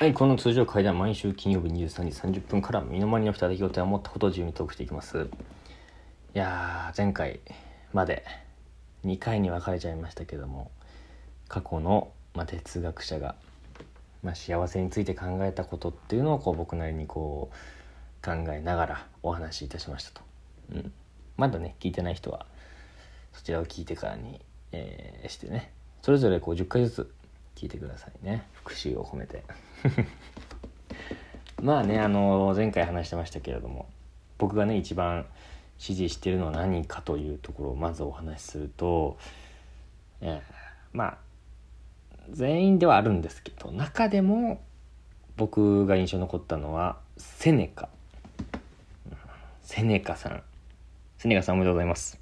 はい、この通常会では毎週金曜日23時30分から身の回りの人出来事や思ったことを自由にトークしていきます。いやー、前回まで2回に分かれちゃいましたけども、過去の、まあ、哲学者が、まあ、幸せについて考えたことっていうのをこう僕なりにこう考えながらお話しいたしましたと。うん、まだね、聞いてない人はそちらを聞いてからに、えーしてね、それぞれこう10回ずつ聞いてくださいね。復習を込めて。まあねあの前回話してましたけれども僕がね一番支持してるのは何かというところをまずお話しすると、えまあ全員ではあるんですけど中でも僕が印象に残ったのはセネカ。セネカさん。セネカさんおめでとうございます。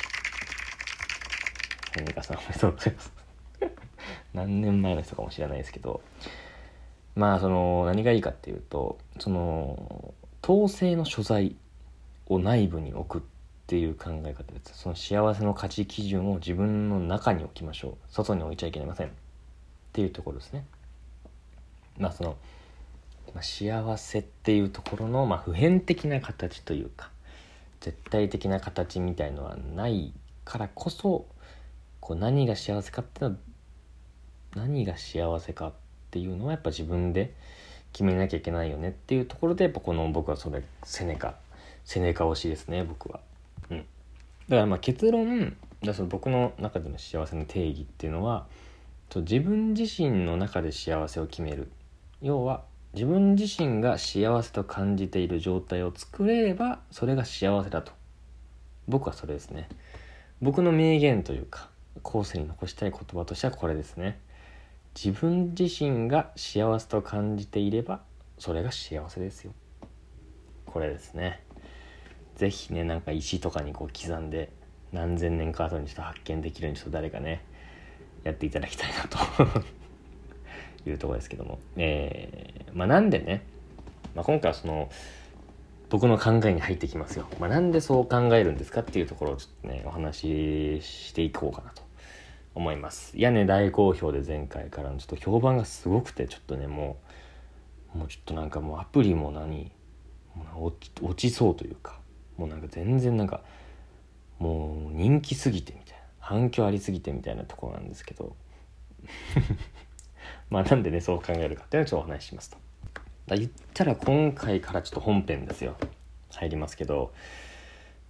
セネカさんおめでとうございます。何年前の人かもしれないですけどまあその何がいいかっていうとその統制の所在を内部に置くっていう考え方です。その幸せの価値基準を自分の中に置きましょう。外に置いちゃいけません。っていうところですね。まあその、まあ、幸せっていうところの、まあ、普遍的な形というか絶対的な形みたいのはないからこそこう何が幸せかっていうのは何が幸せかっていうのはやっぱ自分で決めなきゃいけないよねっていうところでやっぱこの僕はそれセネカセネカ推しですね僕は。うん、だからまあ結論だその僕の中での幸せの定義っていうのは自分自身の中で幸せを決める。要は自分自身が幸せと感じている状態を作れればそれが幸せだと。僕はそれですね。僕の名言というか後世に残したい言葉としてはこれですね。自分自身が幸せと感じていればそれが幸せですよ。これですね。是非ねなんか石とかにこう刻んで何千年か後にちょっと発見できるようにちょっと誰かねやっていただきたいなと いうとこですけども。えー、まあなんでね、まあ、今回はその僕の考えに入ってきますよ、まあ、なんでそう考えるんですかっていうところをちょっとねお話ししていこうかなと。思います。いやね大好評で前回からのちょっと評判がすごくてちょっとねもうもうちょっとなんかもうアプリも何もう落ち落ちそうというかもうなんか全然なんかもう人気すぎてみたいな反響ありすぎてみたいなところなんですけど まあなんでねそう考えるかっていうのをちょっとお話ししますと。だ言ったら今回からちょっと本編ですよ。入りますけど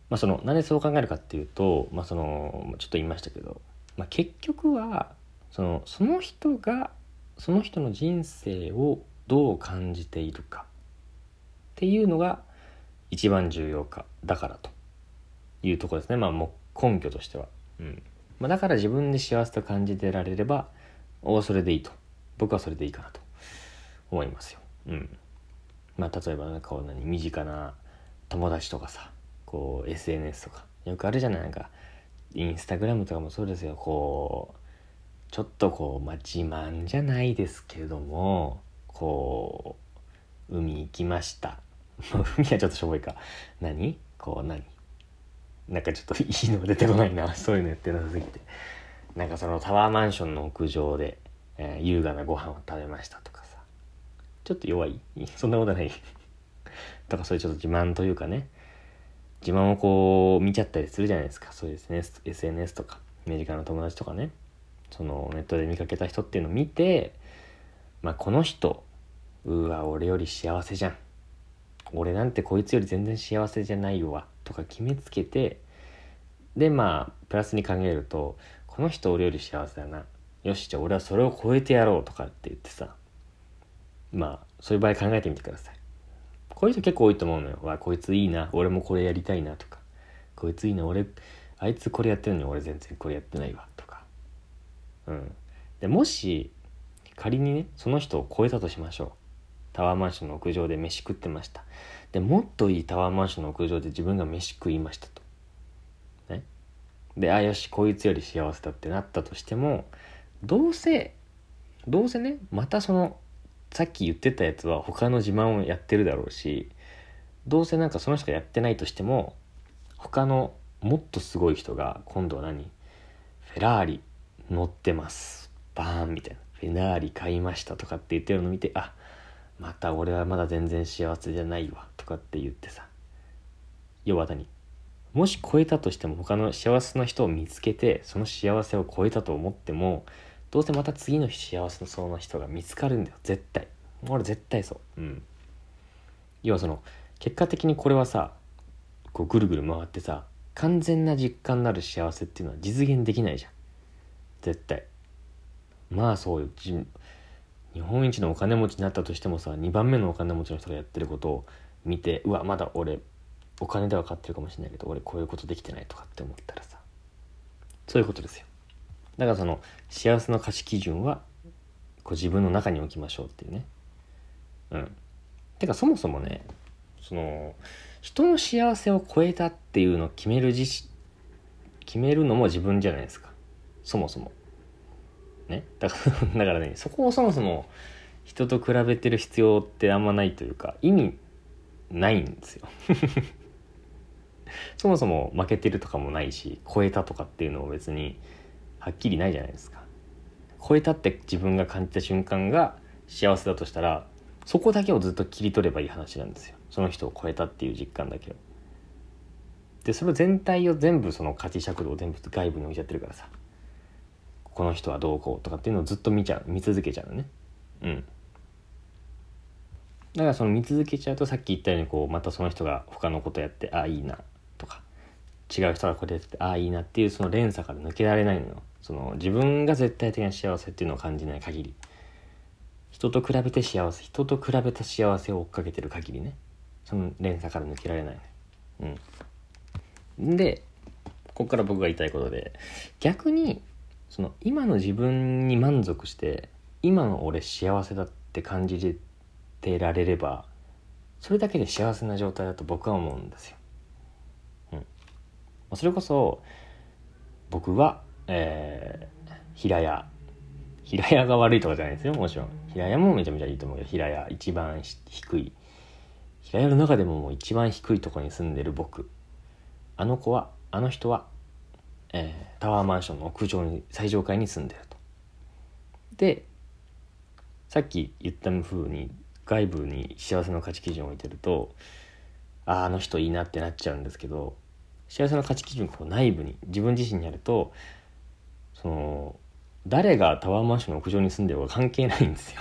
まあそのなんでそう考えるかっていうとまあそのちょっと言いましたけどまあ、結局はそのその人がその人の人生をどう感じているかっていうのが一番重要かだからというとこですね。まあもう根拠としては、うん。まあ、だから自分で幸せと感じてられればおそれでいいと。僕はそれでいいかなと。思いますよ。うん。まあ例えばなんかこう何身近な友達とかさこう SNS とかよくあるじゃない。なんかインスタグラムとかもそうですよ。こうちょっとこう、まあ、自慢じゃないですけどもこう海行きました。海はちょっとしょぼいか。何？こう何？なんかちょっといいの出てこないな。そういうのやってなさすぎて。なんかそのタワーマンションの屋上で、えー優雅なご飯を食べましたとかさ。ちょっと弱い？そんなことない。とかそういうちょっと自慢というかね。自慢をこう見ちゃったりするじゃないですか。そうですね。SNS とか。身近な友達とかね。そのネットで見かけた人っていうのを見てまあこの人うわ俺より幸せじゃん。俺なんてこいつより全然幸せじゃないわ。とか決めつけてでまあプラスに考えるとこの人俺より幸せだな。よしじゃあ俺はそれを超えてやろうとかって言ってさ。まあそういう場合考えてみてください。こういう人結構多いと思うのよ。わ、こいついいな。俺もこれやりたいなとか。こいついいな。俺、あいつこれやってるのに俺全然これやってないわ。とか。うん。で、もし、仮にね、その人を超えたとしましょう。タワーマンションの屋上で飯食ってました。で、もっといいタワーマンションの屋上で自分が飯食いましたと。ね。で、あ、よし、こいつより幸せだってなったとしても、どうせ、どうせね、またその、さっき言ってたやつは他の自慢をやってるだろうしどうせなんかその人がやってないとしても他のもっとすごい人が今度は何？フェラーリ乗ってます。バーンみたいな。フェラーリ買いましたとかって言ってるの見てあまた俺はまだ全然幸せじゃないわ。とかって言ってさ。要は何？もし超えたとしても他の幸せな人を見つけてその幸せを超えたと思ってもどうせまた次の幸せそうな人が見つかるんだよ。絶対。俺絶対そう。うん。要はその結果的にこれはさこうぐるぐる回ってさ完全な実感のある幸せっていうのは実現できないじゃん。絶対。まあそうよ。日本一のお金持ちになったとしてもさ2番目のお金持ちの人がやってることを見てうわまだ俺お金では買ってるかもしれないけど俺こういうことできてないとかって思ったらさ。そういうことですよだからその幸せの価値基準はこう自分の中に置きましょうっていうね。うん。てかそもそもねその人の幸せを超えたっていうのを決める自決めるのも自分じゃないですか。そもそも。ね。だから だからねそこをそもそも人と比べてる必要ってあんまないというか意味ないんですよ。そもそも負けてるとかもないし超えたとかっていうのも別にはっきりないじゃないですか。超えたって自分が感じた瞬間が幸せだとしたらそこだけをずっと切り取ればいい話なんですよ。その人を超えたっていう実感だけを。でそれ全体を全部その価値尺度を全部外部に置いちゃってるからさ。この人はどうこうとかっていうのをずっと見ちゃう。見続けちゃうのね。うん。だからその見続けちゃうとさっき言ったようにこうまたその人が他のことやってああいいなとか。違う人がこれやってああいいなっていうその連鎖から抜けられないのよ。その自分が絶対的な幸せっていうのを感じない限り人と比べて幸せ人と比べた幸せを追っかけてる限りねその連鎖から抜けられないうん。でここから僕が言いたいことで逆にその今の自分に満足して今の俺幸せだって感じてられればそれだけで幸せな状態だと僕は思うんですよ。うん、それこそ僕は、えー、平屋。平屋が悪いとかじゃないですよもちろん。平屋もめちゃめちゃいいと思うけど平屋一番低い。平屋の中でももう一番低いとこに住んでる僕。あの子はあの人は、えー、タワーマンションの屋上に最上階に住んでると。でさっき言った風に外部に幸せの価値基準を置いてるとあああの人いいなってなっちゃうんですけど幸せの価値基準を内部に自分自身にやると誰がタワーマンションの屋上に住んでるか関係ないんですよ。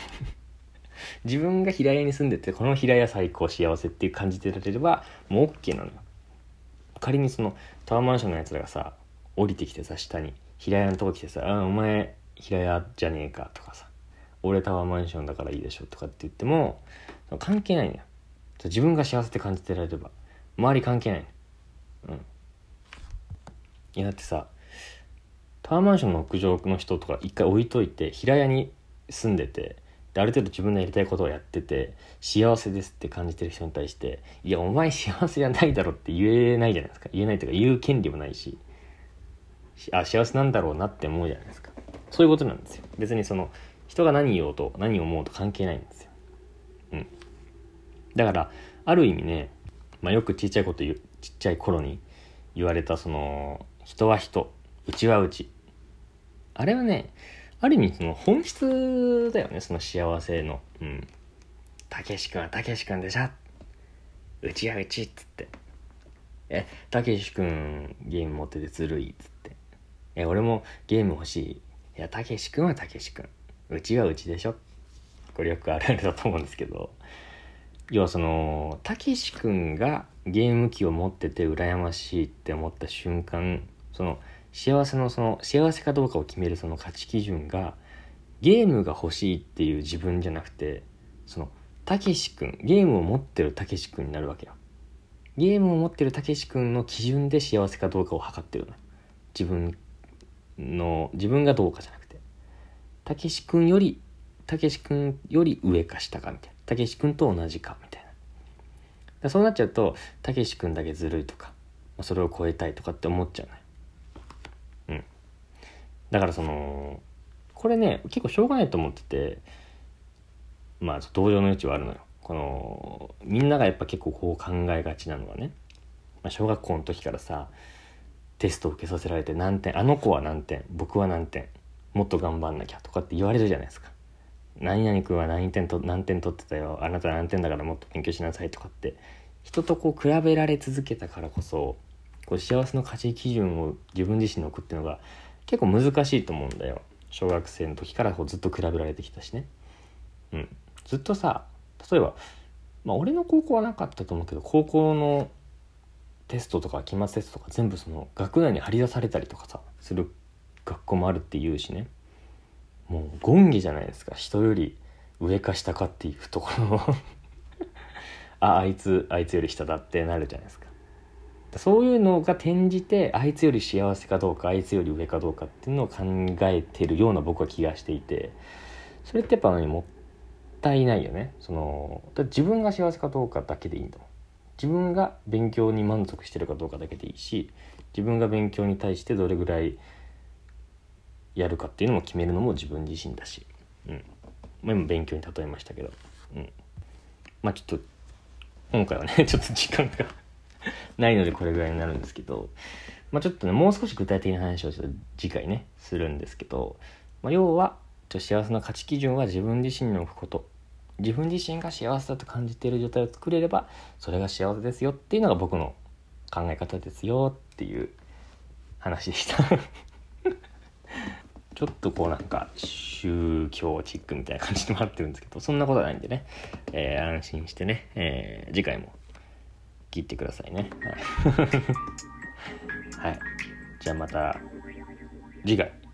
自分が平屋に住んでてこの平屋最高幸せっていう感じでられればもう OK なのよ。仮にそのタワーマンションのやつらがさ降りてきてさ下に平屋のとこ来てさ「あお前平屋じゃねえか」とかさ「俺タワーマンションだからいいでしょ」とかって言っても関係ないのよ。自分が幸せって感じてられれば周り関係ないうん。いやだってさタワーマンションの屋上の人とか一回置いといて平屋に住んでてである程度自分のやりたいことをやってて幸せですって感じてる人に対していやお前幸せじゃないだろって言えないじゃないですか。言えないというか言う権利もないしあ幸せなんだろうなって思うじゃないですか。そういうことなんですよ。別にその人が何言おうと何を思うと関係ないんですよ。うん。だからある意味ね、まあ、よくちっちゃいこと言うちっちゃい頃に言われたその人は人うちはうち。あれはねある意味その本質だよねその幸せの。うん。たけし君はたけし君でしょ。うちはうちっつって。えたけし君ゲーム持っててずるいっつって。え俺もゲーム欲しい。いやたけし君はたけし君。うちはうちでしょ。これよくあるあるだと思うんですけど。要はそのたけし君がゲーム機を持ってて羨ましいって思った瞬間その幸せのその幸せかどうかを決めるその価値基準がゲームが欲しいっていう自分じゃなくてそのたけし君ゲームを持ってるたけし君になるわけよ。ゲームを持ってるたけし君の基準で幸せかどうかを測ってるの自分の自分がどうかじゃなくて。たけし君よりたけし君より上か下かみたいな。たけし君と同じかみたいな。そうなっちゃうとたけし君だけずるいとかそれを超えたいとかって思っちゃうのよ。だからそのこれね結構しょうがないと思っててまあ同情の余地はあるのよ。このみんながやっぱ結構こう考えがちなのはね、まあ、小学校の時からさテストを受けさせられて何点あの子は何点僕は何点もっと頑張んなきゃとかって言われるじゃないですか。何々君は何点と何点取ってたよあなた何点だからもっと勉強しなさいとかって人とこう比べられ続けたからこそこう幸せの価値基準を自分自身に置くっていうのが結構難しいと思うんだよ。小学生の時からこうずっと比べられてきたしね。うん。ずっとさ例えばまあ俺の高校はなかったと思うけど高校のテストとか期末テストとか全部その学内に張り出されたりとかさする学校もあるっていうしね。もう権下じゃないですか。人より上か下かっていうところ ああいつあいつより下だってなるじゃないですか。そういうのが転じてあいつより幸せかどうかあいつより上かどうかっていうのを考えてるような僕は気がしていてそれってやっぱもったいないよね。その自分が幸せかどうかだけでいいんだもん。自分が勉強に満足してるかどうかだけでいいし自分が勉強に対してどれぐらいやるかっていうのも決めるのも自分自身だし、うん。まあ、今勉強に例えましたけど、うん、まあちょっと今回はね ちょっと時間が ないのでこれぐらいになるんですけど、まあ、ちょっとねもう少し具体的な話をちょっと次回ねするんですけど、まあ、要は幸せの価値基準は自分自身に置くこと。自分自身が幸せだと感じている状態を作れればそれが幸せですよっていうのが僕の考え方ですよっていう話でした。ちょっとこうなんか宗教チックみたいな感じでもらってるんですけどそんなことはないんでね、えー、安心してね、えー、次回も切ってくださいね。はい、はい、じゃあまた次回。